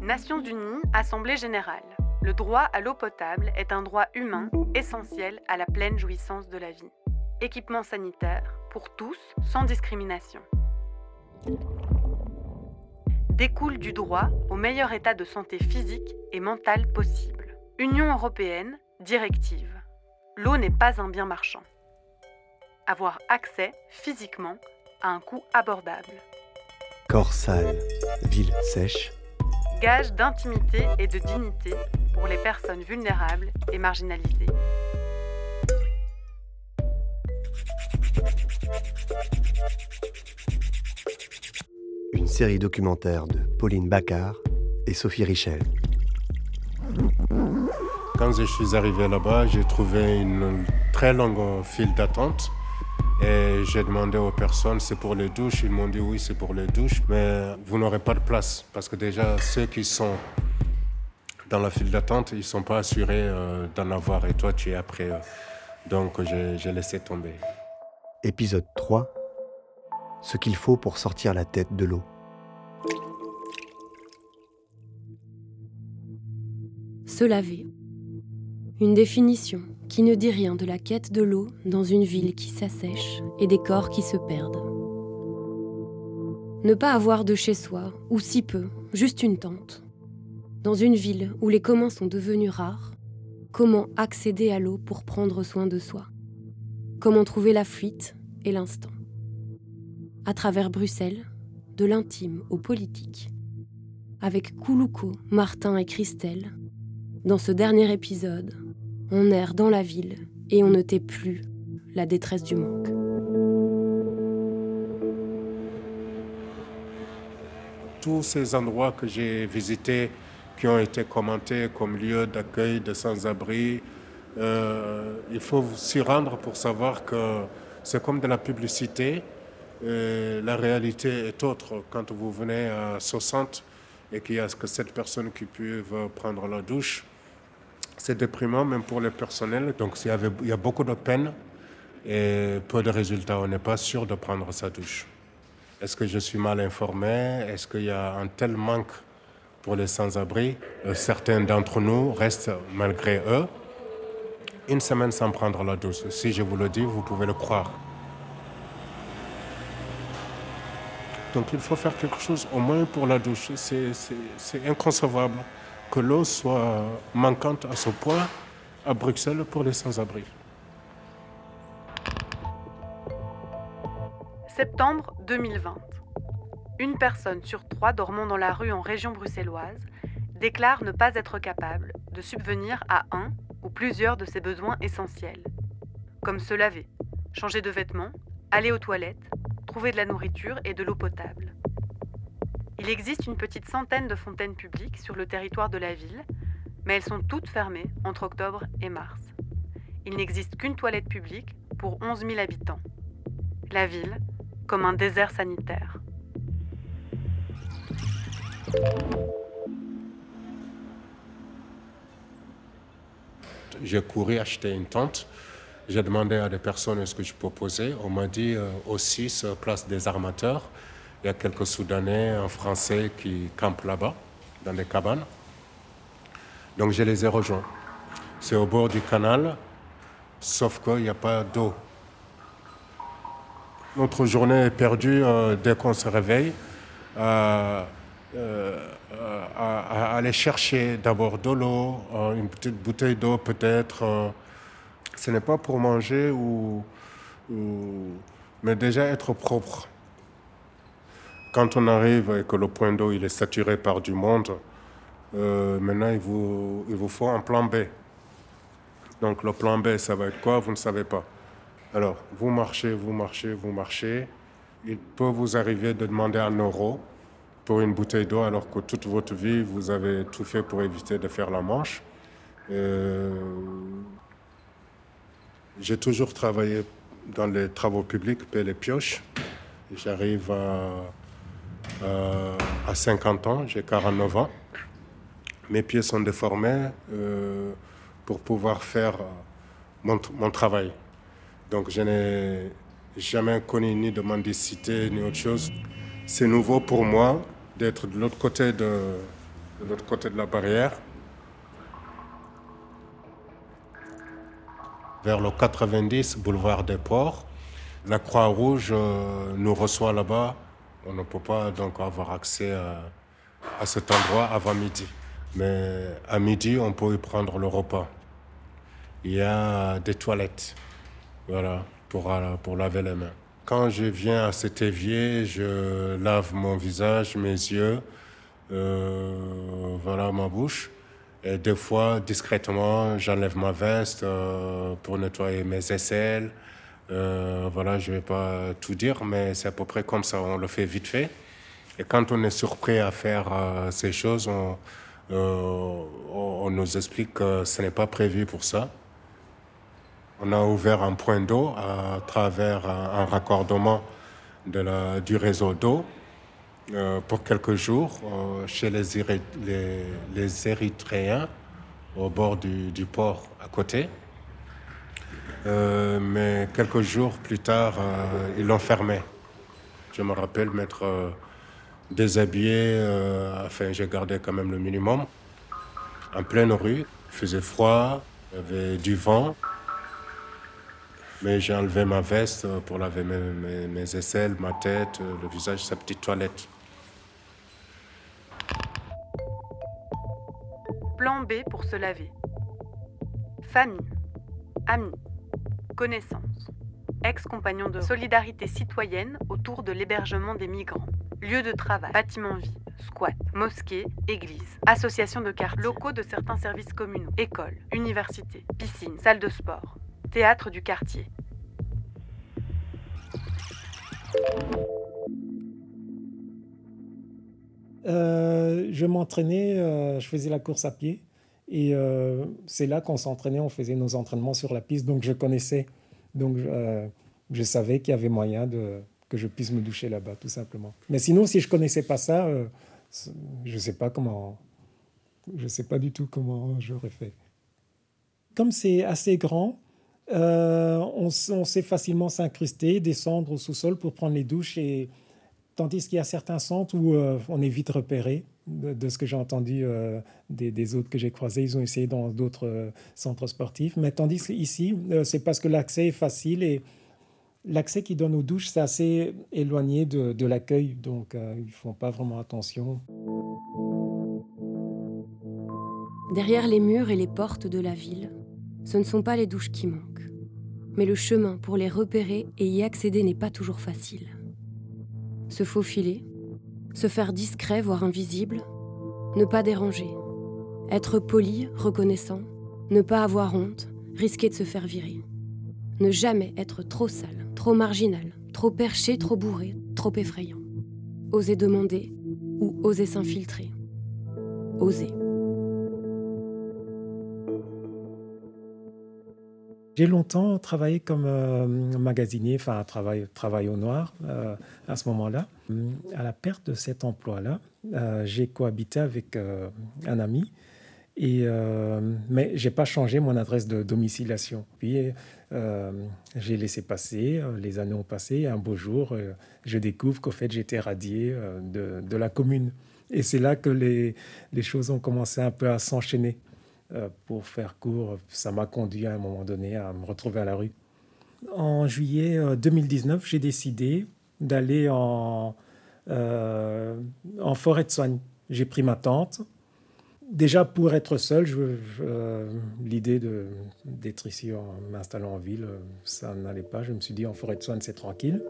Nations Unies, Assemblée générale. Le droit à l'eau potable est un droit humain essentiel à la pleine jouissance de la vie. Équipement sanitaire pour tous, sans discrimination. Découle du droit au meilleur état de santé physique et mentale possible. Union européenne, directive. L'eau n'est pas un bien marchand. Avoir accès physiquement à un coût abordable. Corps sale, ville sèche, gage d'intimité et de dignité pour les personnes vulnérables et marginalisées. Série documentaire de Pauline Baccar et Sophie Richel. Quand je suis arrivé là-bas, j'ai trouvé une très longue file d'attente. Et j'ai demandé aux personnes, c'est pour les douches? Ils m'ont dit oui, c'est pour les douches, mais vous n'aurez pas de place. Parce que déjà, ceux qui sont dans la file d'attente, ils ne sont pas assurés euh, d'en avoir. Et toi, tu es après eux. Donc, j'ai laissé tomber. Épisode 3 Ce qu'il faut pour sortir la tête de l'eau. Se laver. Une définition qui ne dit rien de la quête de l'eau dans une ville qui s'assèche et des corps qui se perdent. Ne pas avoir de chez soi, ou si peu, juste une tente. Dans une ville où les communs sont devenus rares, comment accéder à l'eau pour prendre soin de soi? Comment trouver la fuite et l'instant? À travers Bruxelles, de l'intime au politique. Avec Koulouko, Martin et Christelle, dans ce dernier épisode, on erre dans la ville et on ne tait plus la détresse du manque. Tous ces endroits que j'ai visités, qui ont été commentés comme lieu d'accueil de sans-abri, euh, il faut s'y rendre pour savoir que c'est comme de la publicité. la réalité est autre. Quand vous venez à 60 et qu'il y a que cette personne qui peut prendre la douche, c'est déprimant même pour le personnel. Donc il y, avait, il y a beaucoup de peine et peu de résultats. On n'est pas sûr de prendre sa douche. Est-ce que je suis mal informé? Est-ce qu'il y a un tel manque pour les sans-abri? Euh, Certains d'entre nous restent, malgré eux, une semaine sans prendre la douche. Si je vous le dis, vous pouvez le croire. Donc il faut faire quelque chose au moins pour la douche. C'est inconcevable l'eau soit manquante à ce point à Bruxelles pour les sans-abri. Septembre 2020. Une personne sur trois dormant dans la rue en région bruxelloise déclare ne pas être capable de subvenir à un ou plusieurs de ses besoins essentiels, comme se laver, changer de vêtements, aller aux toilettes, trouver de la nourriture et de l'eau potable. Il existe une petite centaine de fontaines publiques sur le territoire de la ville, mais elles sont toutes fermées entre octobre et mars. Il n'existe qu'une toilette publique pour 11 000 habitants. La ville comme un désert sanitaire. J'ai couru acheter une tente. J'ai demandé à des personnes ce que je proposais. On m'a dit euh, aussi sur place des armateurs. Il y a quelques Soudanais, un Français qui campent là-bas, dans des cabanes. Donc je les ai rejoints. C'est au bord du canal, sauf qu'il n'y a pas d'eau. Notre journée est perdue euh, dès qu'on se réveille. Euh, euh, à, aller chercher d'abord de l'eau, une petite bouteille d'eau peut-être. ce n'est pas pour manger, ou, mais déjà être propre. Quand on arrive et que le point d'eau il est saturé par du monde, euh, maintenant il vous, il vous faut un plan B. Donc le plan B, ça va être quoi Vous ne savez pas. Alors, vous marchez, vous marchez, vous marchez. Il peut vous arriver de demander un euro pour une bouteille d'eau alors que toute votre vie, vous avez tout fait pour éviter de faire la manche. Euh, j'ai toujours travaillé dans les travaux publics, paix les pioches. J'arrive à euh, à 50 ans, j'ai 49 ans. mes pieds sont déformés pour pouvoir faire mon, mon travail. Donc je n'ai jamais connu ni de mendicité ni autre chose. C'est nouveau pour moi d'être de l'autre côté de, l'autre côté de la barrière. Vers le 90, boulevard des Ports, la Croix-Rouge euh, nous reçoit là-bas. On ne peut pas donc avoir accès à, cet endroit avant midi. Mais à midi, on peut y prendre le repas. Il y a des toilettes. Voilà pour, euh, pour laver les mains. Quand je viens à cet évier, je lave mon visage, mes yeux, euh, voilà ma bouche. Et des fois, discrètement, j'enlève ma veste euh, pour nettoyer mes aisselles. Euh, voilà, je ne vais pas tout dire, mais c'est à peu près comme ça. On le fait vite fait. Et quand on est surpris à faire euh, ces choses, on, euh, on nous explique que ce n'est pas prévu pour ça. On a ouvert un point d'eau à travers un, raccordement du réseau d'eau pour quelques jours chez les, Érythréens au bord du port à côté. Euh, mais quelques jours plus tard, euh, ils fermé. Je me rappelle m'être euh, déshabillé, enfin j'ai gardé quand même le minimum. En pleine rue, il faisait froid, il y avait du vent. Mais j'ai enlevé ma veste pour laver mes, mes, mes, aisselles, ma tête, le visage, sa petite toilette. Plan B pour se laver. Famille, amis, connaissances, ex-compagnons de solidarité citoyenne autour de l'hébergement des migrants, lieu de travail, bâtiments vides, squat, mosquées, églises, associations de quartier, locaux de certains services communaux, écoles, universités, piscines, salles de sport, théâtre du quartier. Euh, je m'entraînais, euh, je faisais la course à pied. Et euh, c'est là qu'on s'entraînait, on faisait nos entraînements sur la piste. Donc je connaissais, donc euh, je savais qu'il y avait moyen que je puisse me doucher là-bas, tout simplement. Mais sinon, si je connaissais pas ça, euh, je sais pas comment, je sais pas du tout comment j'aurais fait. Comme c'est assez grand, euh, on, on, sait facilement s'incruster, descendre au sous-sol pour prendre les douches, et, tandis qu'il y a certains centres où euh, on est vite repéré. De, ce que j'ai entendu euh, des, autres que j'ai croisés, ils ont essayé dans d'autres euh, centres sportifs. Mais tandis qu'ici, c'est parce que l'accès est facile et l'accès qui donne aux douches, c'est assez éloigné de, de l'accueil, donc ils ne font pas vraiment attention. Derrière les murs et les portes de la ville, ce ne sont pas les douches qui manquent. Mais le chemin pour les repérer et y accéder n'est pas toujours facile. Se faufiler, se faire discret, voire invisible, ne pas déranger, être poli, reconnaissant, ne pas avoir honte, risquer de se faire virer. Ne jamais être trop sale, trop marginal, trop perché, trop bourré, trop effrayant. Oser demander ou oser s'infiltrer. Oser. J'ai longtemps travaillé comme euh, magasinier, enfin travail, travail au noir euh, à ce moment-là. À la perte de cet emploi-là, euh, j'ai cohabité avec euh, un ami, et, euh, mais je n'ai pas changé mon adresse de domiciliation. Puis j'ai laissé passer, les années ont passé, et un beau jour, je découvre qu'au fait j'étais radié de, la commune. Et c'est là que les, les choses ont commencé un peu à s'enchaîner. Euh, pour faire court, ça m'a conduit à un moment donné à me retrouver à la rue. En juillet 2019, j'ai décidé d'aller en, euh, en forêt de soigne. J'ai pris ma tente. Déjà pour être seul, je, je, euh, l'idée d'être ici en m'installant en ville, ça n'allait pas. Je me suis dit en forêt de soigne, c'est tranquille.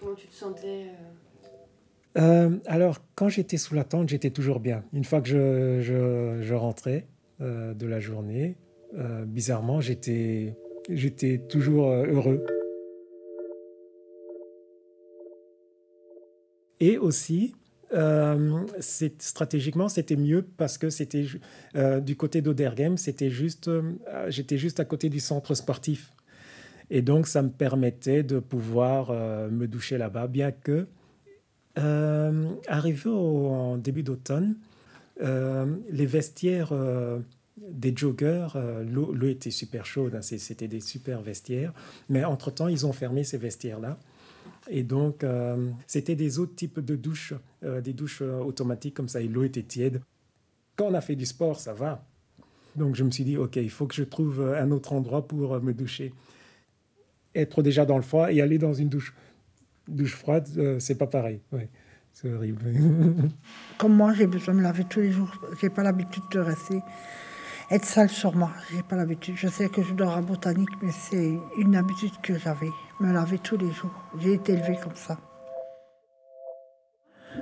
Comment tu te sentais euh, alors, quand j'étais sous la tente, j'étais toujours bien. Une fois que je, rentrais de la journée, bizarrement, j'étais, j'étais toujours heureux. Et aussi, c'est, stratégiquement, c'était mieux parce que c'était du côté d'Odergem, c'était juste, j'étais juste à côté du centre sportif. Et donc, ça me permettait de pouvoir me doucher là-bas, bien que Euh, arrivé au, en début d'automne, euh, les vestiaires euh, des joggers, euh, l'eau était super chaude, hein, c'était des super vestiaires, mais entre-temps, ils ont fermé ces vestiaires-là. Et donc, euh, c'était des autres types de douches, euh, des douches euh, automatiques comme ça, et l'eau était tiède. Quand on a fait du sport, ça va. Donc, je me suis dit, OK, il faut que je trouve un autre endroit pour me doucher. Être déjà dans le froid et aller dans une douche, douche froide, c'est pas pareil. Ouais, c'est horrible. Comme moi, j'ai besoin de me laver tous les jours. J'ai pas l'habitude de rester être sale sur moi. J'ai pas l'habitude. Je sais que je dors à botanique, mais c'est une habitude que j'avais. Me laver tous les jours. J'ai été élevée comme ça.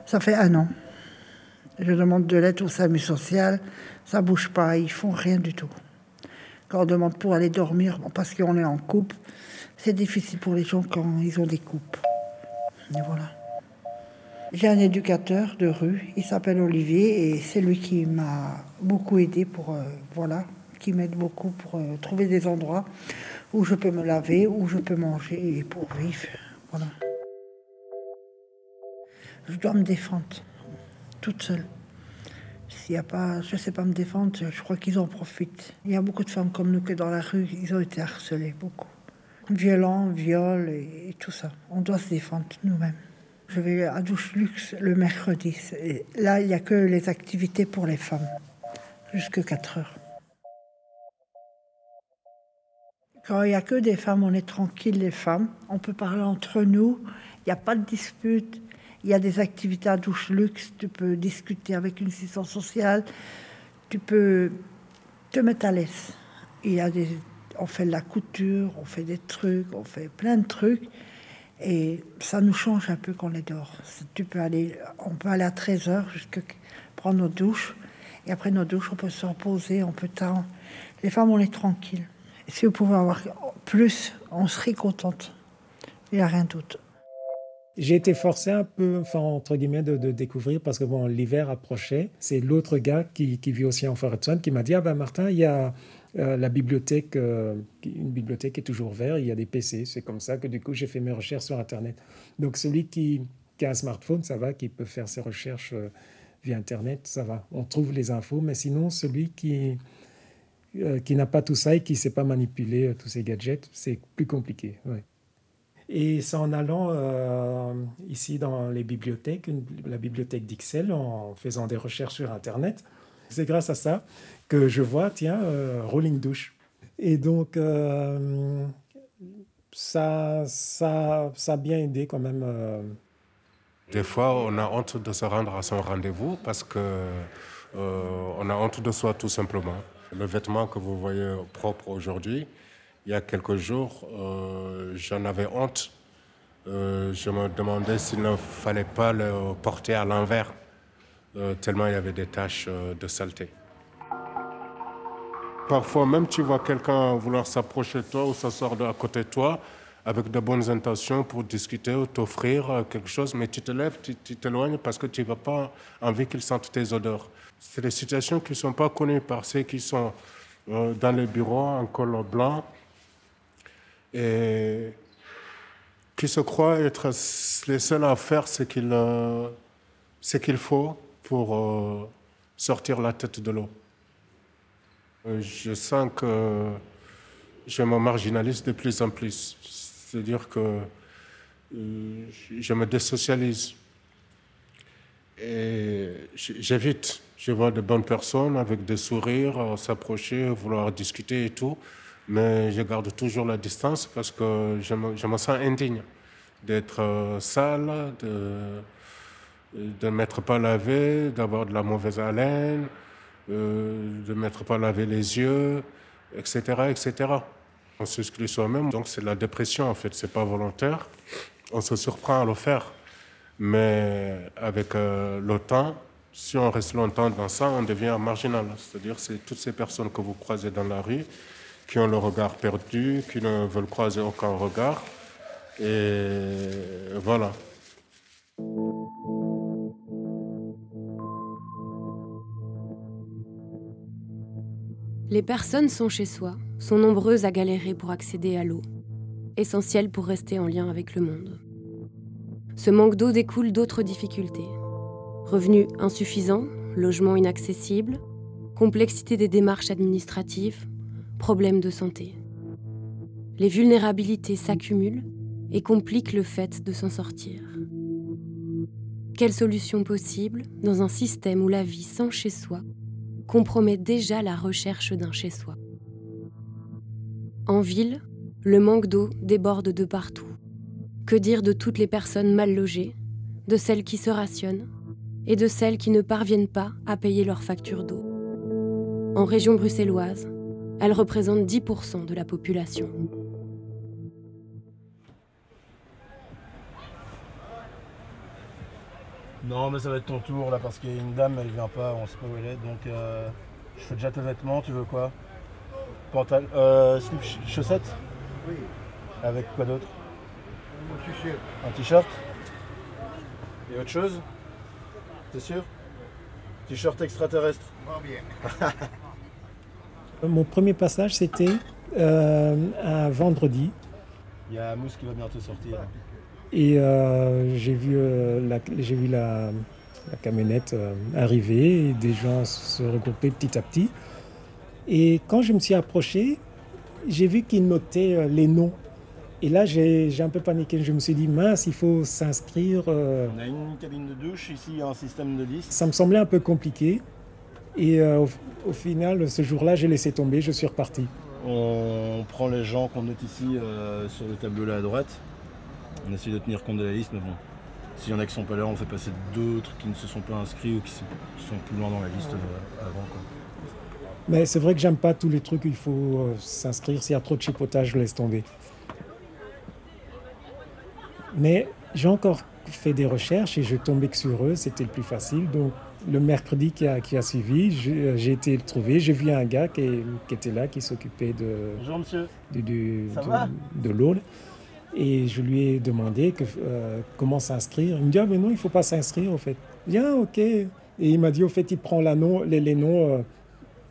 Ça fait un an. Je demande de l'aide au SAMU social. Ça bouge pas. Ils font rien du tout. Quand on demande pour aller dormir, parce qu'on est en couple, c'est difficile pour les gens quand ils ont des coupes. Et voilà. J'ai un éducateur de rue, il s'appelle Olivier et c'est lui qui m'a beaucoup aidé pour euh, voilà, qui m'aide beaucoup pour euh, trouver des endroits où je peux me laver, où je peux manger et pour vivre. Voilà. Je dois me défendre toute seule. S'il y a pas, je sais pas me défendre, je crois qu'ils en profitent. Il y a beaucoup de femmes comme nous que dans la rue, ils ont été harcelés beaucoup. Violents, viol et, et tout ça. On doit se défendre nous-mêmes. Je vais à Douche Luxe le mercredi. Là, il n'y a que les activités pour les femmes, jusque 4 heures. Quand il n'y a que des femmes, on est tranquille, les femmes. On peut parler entre nous. Il n'y a pas de dispute. Il y a des activités à douche luxe. Tu peux discuter avec une assistante sociale. Tu peux te mettre à l'aise. Il y a des, on fait de la couture, on fait des trucs, on fait plein de trucs. Et ça nous change un peu quand on est dehors. Tu peux aller, on peut aller à 13h jusqu'à prendre nos douches. Et après nos douches, on peut se reposer, on peut tant. Les femmes, on est tranquille. Et si vous pouvez avoir plus, on serait contente. Il n'y a rien d'autre. J'ai été forcé un peu, enfin, entre guillemets, de, découvrir parce que bon, l'hiver approchait. C'est l'autre gars qui, vit aussi en forêt de qui m'a dit Ah ben Martin, il y a euh, la bibliothèque, euh, une bibliothèque est toujours ouverte, il y a des PC. C'est comme ça que du coup, j'ai fait mes recherches sur Internet. Donc, celui qui, a un smartphone, ça va, qui peut faire ses recherches euh, via Internet, ça va. On trouve les infos, mais sinon, celui qui, qui n'a pas tout ça et qui ne sait pas manipuler tous ces gadgets, c'est plus compliqué. Et c'est en allant ici dans les bibliothèques, la bibliothèque d'Ixelles, en faisant des recherches sur Internet, c'est grâce à ça que je vois, tiens, euh, Rolling Douche. Et donc, euh, ça, ça, ça a bien aidé quand même. euh, Des fois, on a honte de se rendre à son rendez-vous parce que on a honte de soi tout simplement. Le vêtement que vous voyez propre aujourd'hui, il y a quelques jours, j'en avais honte. Je me demandais s'il ne fallait pas le porter à l'envers, tellement il y avait des taches de saleté. Parfois même, tu vois quelqu'un vouloir s'approcher de toi ou s'asseoir à côté de toi avec de bonnes intentions pour discuter ou t'offrir euh, quelque chose, mais tu te lèves, tu t'éloignes parce que tu n'as pas envie qu'ils sentent tes odeurs. C'est des situations qui ne sont pas connues par ceux qui sont euh, dans les bureaux en col blanc et qui se croient être les seuls à faire ce qu'il euh, qu'il faut pour euh, sortir la tête de l'eau. Euh, Je sens que je me marginalise de plus en plus. C'est-à-dire que euh, je me désocialise. Et j'évite. Je vois de bonnes personnes avec des sourires, euh, s'approcher, vouloir discuter et tout. Mais je garde toujours la distance parce que je me, sens indigne d'être sale, de ne m'être pas lavé, d'avoir de la mauvaise haleine, euh, de ne pas lavé les yeux, etc., etc. On s'exclut soi-même, donc c'est la dépression en fait, c'est pas volontaire. On se surprend à le faire, mais avec euh, le temps, si on reste longtemps dans ça, on devient marginal. C'est-à-dire c'est toutes ces personnes que vous croisez dans la rue qui ont le regard perdu, qui ne veulent croiser aucun regard, et voilà. Les personnes sont chez soi, sont nombreuses à galérer pour accéder à l'eau, essentielle pour rester en lien avec le monde. ce manque d'eau découle d'autres difficultés. Revenus insuffisants, logements inaccessibles, complexité des démarches administratives, problèmes de santé. Les vulnérabilités s'accumulent et compliquent le fait de s'en sortir. Quelle solution possible dans un système où la vie sans chez-soi compromet déjà la recherche d'un chez-soi En ville, le manque d'eau déborde de partout. Que dire de toutes les personnes mal logées, de celles qui se rationnent et de celles qui ne parviennent pas à payer leurs factures d'eau? En région bruxelloise, elles représentent 10% de la population. Non, mais ça va être ton tour là parce qu'il y a une dame, elle vient pas, on sait pas où elle est. Donc euh, je fais déjà tes vêtements, tu veux quoi? Pantal euh, slip ch- chaussettes? Oui, Avec quoi d'autre? Mon t-shirt. Un t-shirt? Et autre chose? T'es sûr? T-shirt extraterrestre. Bien. Mon premier passage, c'était euh, un vendredi. Il y a Mousse qui va bientôt sortir. Et euh, j'ai vu, euh, la, j'ai vu la, la camionnette euh, arriver et des gens se regrouper petit à petit. Et quand je me suis approché, j'ai vu qu'ils notaient euh, les noms. Et là, j'ai, j'ai un peu paniqué. Je me suis dit, mince, il faut s'inscrire. euh, On a une cabine de douche, ici un système de liste. ça me semblait un peu compliqué. Et euh, au, au final, ce jour-là, j'ai laissé tomber, je suis reparti. On prend les gens qu'on note ici euh, sur le tableau là à droite. On essaie de tenir compte de la liste, mais bon, s'il y en a qui sont pas là, on fait passer d'autres qui ne se sont pas inscrits ou qui sont, plus loin dans la liste euh, avant. Quoi. Mais c'est vrai que j'aime pas tous les trucs où il faut euh, s'inscrire. S'il y a trop de chipotage, je laisse tomber. Mais j'ai encore fait des recherches et je tombais que sur eux, c'était le plus facile. Donc le mercredi qui a, qui a suivi, j'ai j'ai été le trouver. J'ai vu un gars qui, qui était là, qui s'occupait de, Bonjour monsieur. de l'eau. Et je lui ai demandé que, euh, comment s'inscrire. Il me dit, ah mais non, il ne faut pas s'inscrire au fait. Bien, ok. Et il m'a dit, au fait, il prend la nom, les, les noms euh,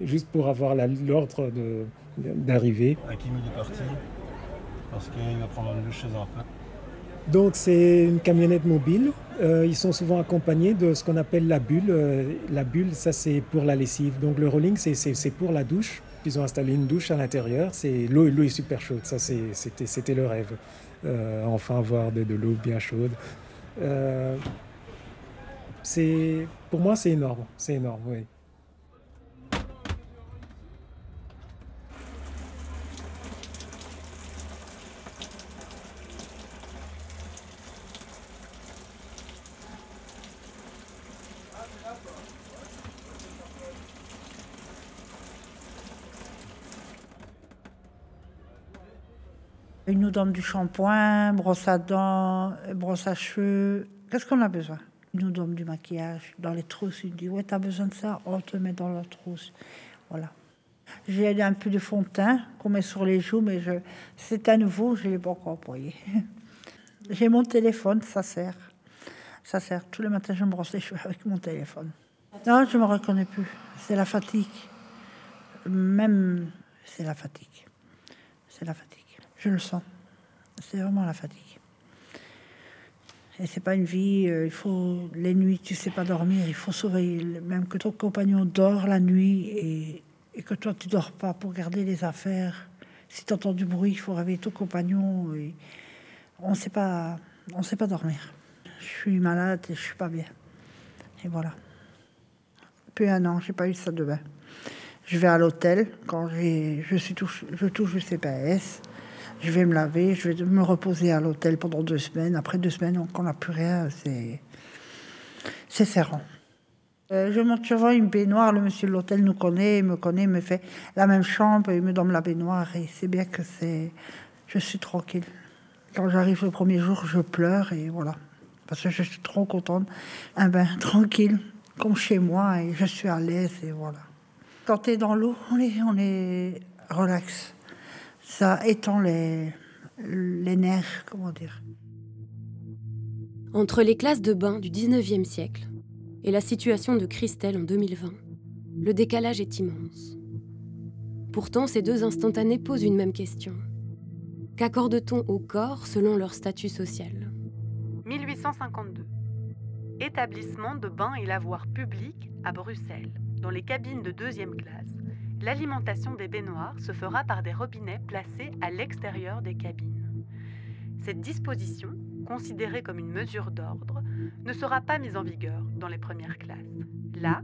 juste pour avoir l'ordre de- d'arriver. Hakim il est parti? Parce qu'il va prendre douche chez un pote. Donc c'est une camionnette mobile. Euh, ils sont souvent accompagnés de ce qu'on appelle la bulle. La bulle, ça c'est pour la lessive. Donc le rolling, c'est- pour la douche. Ils ont installé une douche à l'intérieur. L'eau est super chaude. Ça c'était le rêve. Euh, enfin avoir de, de l'eau bien chaude. Euh, c'est pour moi c'est énorme. C'est énorme, oui. Donne du shampoing, brosse à dents, brosse à cheveux. Qu'est-ce qu'on a besoin? Nous donne du maquillage dans les trousses. Il dit Ouais, t'as besoin de ça On te met dans la trousse. Voilà. J'ai un peu de fond de teint qu'on met sur les joues, mais je... c'est à nouveau, je ne l'ai pas encore employé. J'ai mon téléphone, ça sert. Ça sert. Tous les matins, je me brosse les cheveux avec mon téléphone. Non, je ne me reconnais plus. C'est la fatigue. Même, c'est la fatigue. C'est la fatigue. Je le sens. C'est vraiment la fatigue. Et c'est pas une vie, euh, il faut les nuits, tu sais pas dormir, il faut surveiller, même que ton compagnon dort la nuit et, que toi tu dors pas pour garder les affaires. Si tu entends du bruit, il faut réveiller ton compagnon. On sait pas, on sait pas dormir. Je suis malade et je suis pas bien. Et voilà. Depuis un an, j'ai pas eu ça de bain. Je vais à l'hôtel quand je suis touche, je touche le CPS. Je vais me laver, je vais me reposer à l'hôtel pendant deux semaines. Après deux semaines, on n'a plus rien, c'est, c'est serrant. Euh, je monte souvent une baignoire. Le monsieur de l'hôtel nous connaît, me connaît, me fait la même chambre, il me donne la baignoire et c'est bien que c'est, je suis tranquille. Quand j'arrive le premier jour, je pleure et voilà, parce que je suis trop contente. Un bain tranquille, comme chez moi, et je suis à l'aise et voilà. Quand tu es dans l'eau, on est, on est relax. Ça étend les, les nerfs, comment dire. Entre les classes de bain du 19e siècle et la situation de Christelle en 2020, le décalage est immense. Pourtant, ces deux instantanés posent une même question. Qu'accorde-t-on au corps selon leur statut social? 1852. Établissement de bains et lavoirs publics à Bruxelles. Dans les cabines de deuxième classe, l'alimentation des baignoires se fera par des robinets placés à l'extérieur des cabines. Cette disposition, considérée comme une mesure d'ordre, ne sera pas mise en vigueur dans les premières classes. Là,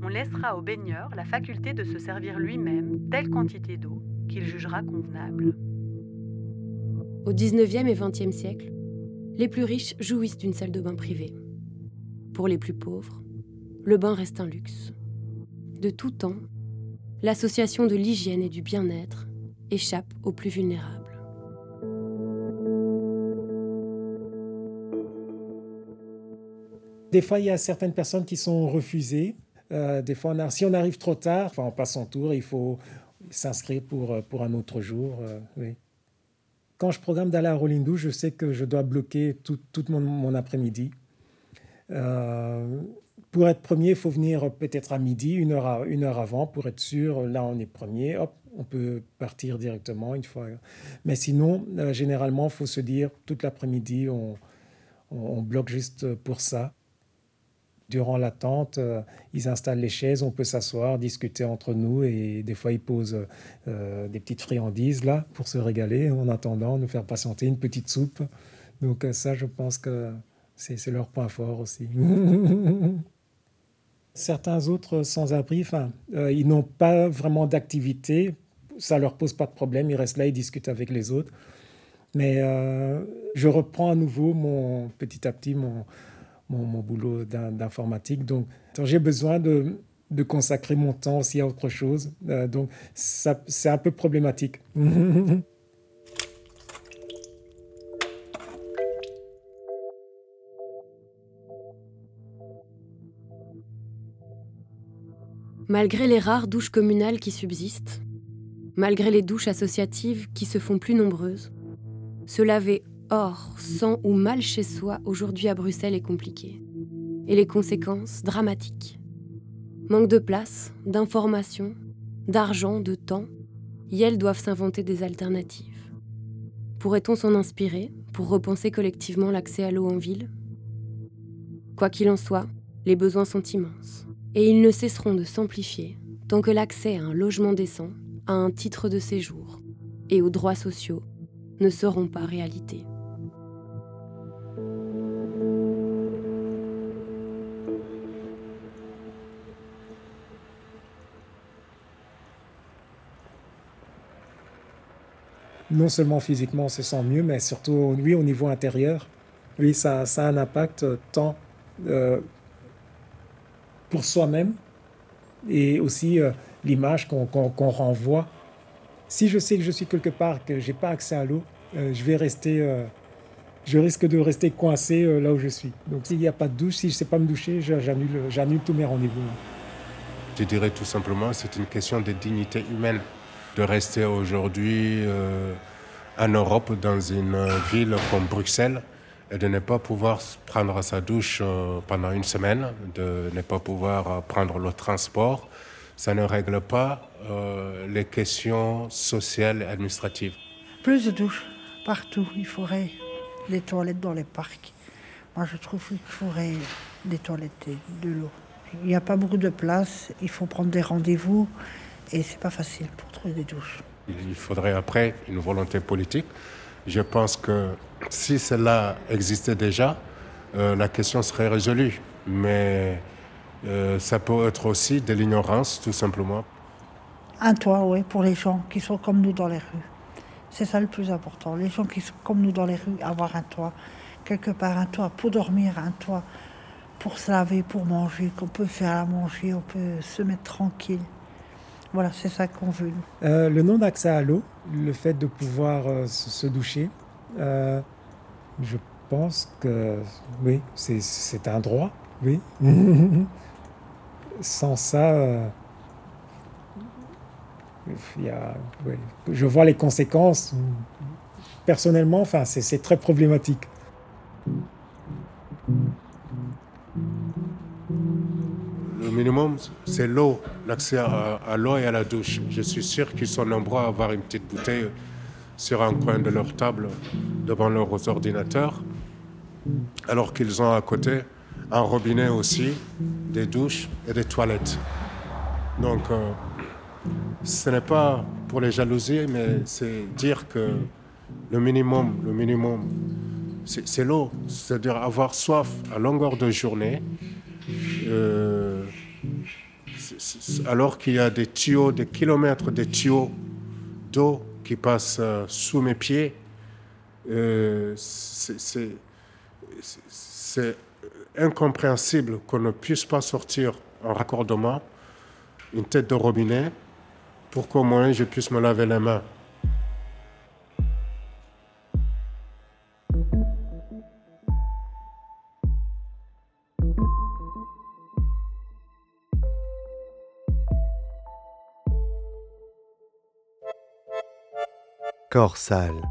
on laissera au baigneur la faculté de se servir lui-même telle quantité d'eau qu'il jugera convenable. Au 19e et 20e siècle, les plus riches jouissent d'une salle de bain privée. Pour les plus pauvres, le bain reste un luxe. De tout temps, l'association de l'hygiène et du bien-être échappe aux plus vulnérables. Des fois, il y a certaines personnes qui sont refusées. Euh, des fois, si on arrive trop tard, enfin, on passe son tour, il faut s'inscrire pour, euh, pour un autre jour. euh. Quand je programme d'aller à Rolindou, je sais que je dois bloquer tout, tout mon, après-midi. Pour être premier, il faut venir peut-être à midi, une heure, à- une heure avant, pour être sûr, là on est premier, hop, on peut partir directement une fois. Mais sinon, euh, généralement, il faut se dire, toute l'après-midi, on, on, bloque juste pour ça. Durant l'attente, euh, ils installent les chaises, on peut s'asseoir, discuter entre nous et des fois ils posent euh, des petites friandises là pour se régaler en attendant, nous faire patienter une petite soupe. Donc ça, je pense que c'est leur point fort aussi. Certains autres sans-abri, euh, ils n'ont pas vraiment d'activité, ça leur pose pas de problème, ils restent là, ils discutent avec les autres. Mais euh, je reprends à nouveau mon petit à petit mon, mon, boulot d'in- d'informatique. Donc, j'ai besoin de, de consacrer mon temps aussi à autre chose. Euh, donc c'est un peu problématique. Malgré les rares douches communales qui subsistent, malgré les douches associatives qui se font plus nombreuses, se laver hors, sans ou mal chez soi aujourd'hui à Bruxelles est compliqué. Et les conséquences dramatiques. Manque de place, d'informations, d'argent, de temps, Yel doivent s'inventer des alternatives. Pourrait-on s'en inspirer pour repenser collectivement l'accès à l'eau en ville? Quoi qu'il en soit, les besoins sont immenses et ils ne cesseront de s'amplifier tant que l'accès à un logement décent, à un titre de séjour et aux droits sociaux ne seront pas réalité. non seulement physiquement on se sent mieux, mais surtout oui, au niveau intérieur. Oui, ça, a un impact tant euh, pour soi-même et aussi euh, l'image qu'on qu'on- qu'on renvoie. Si je sais que je suis quelque part, que j'ai pas accès à l'eau, euh, je vais rester, euh, je risque de rester coincé là où je suis. Donc s'il n'y a pas de douche, si je sais pas me doucher, j'annule, tous mes rendez-vous. Je dirais tout simplement, c'est une question de dignité humaine de rester aujourd'hui en Europe, dans une ville comme Bruxelles, et de ne pas pouvoir prendre sa douche euh, pendant une semaine, de ne pas pouvoir euh, prendre le transport. Ça ne règle pas euh, les questions sociales et administratives. Plus de douches partout. Il faudrait des toilettes dans les parcs. Moi, je trouve qu'il faudrait des toilettes et de l'eau. Il n'y a pas beaucoup de place. Il faut prendre des rendez-vous et c'est pas facile pour trouver des douches. Il faudrait après une volonté politique. Je pense que si cela existait déjà, euh, la question serait résolue. Mais euh, ça peut être aussi de l'ignorance, tout simplement. Un toit, oui, pour les gens qui sont comme nous dans les rues. C'est ça le plus important. Les gens qui sont comme nous dans les rues, avoir un toit. Quelque part, un toit pour dormir, un toit pour se laver, pour manger, qu'on peut faire à manger, on peut se mettre tranquille. Voilà, c'est ça qu'on veut. Euh, le non d'accès à l'eau, le fait de pouvoir euh, se, doucher, euh, je pense que oui, c'est- un droit, oui. Sans ça, y a, je vois les conséquences. Personnellement, c'est très problématique. Le minimum, c'est l'eau, l'accès à, l'eau et à la douche. Je suis sûr qu'ils sont nombreux à avoir une petite bouteille sur un coin de leur table devant leurs ordinateurs. alors qu'ils ont à côté un robinet aussi, des douches et des toilettes. Donc, euh, ce n'est pas pour les jalousies, mais c'est dire que le minimum, le minimum, c'est l'eau. C'est-à-dire avoir soif à longueur de journée, euh, alors qu'il y a des tuyaux, des kilomètres de tuyaux d'eau qui passent euh, sous mes pieds. Euh, c'est incompréhensible qu'on ne puisse pas sortir en raccordement une tête de robinet pour qu'au moins je puisse me laver les mains. Corps sale,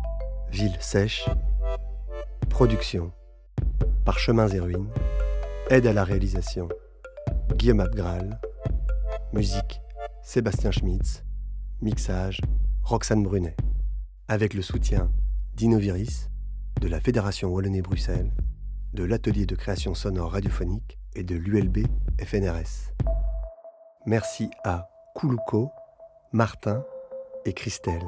ville sèche, production, Parchemins et ruines, aide à la réalisation, Guillaume Abgral, musique, Sébastien Schmitz, mixage, Roxane Brunet, avec le soutien d'Inoviris, de la Fédération Wallonie-Bruxelles, de l'Atelier de création sonore radiophonique et de l'ULB FNRS. Merci à Koulouko, Martin et Christelle.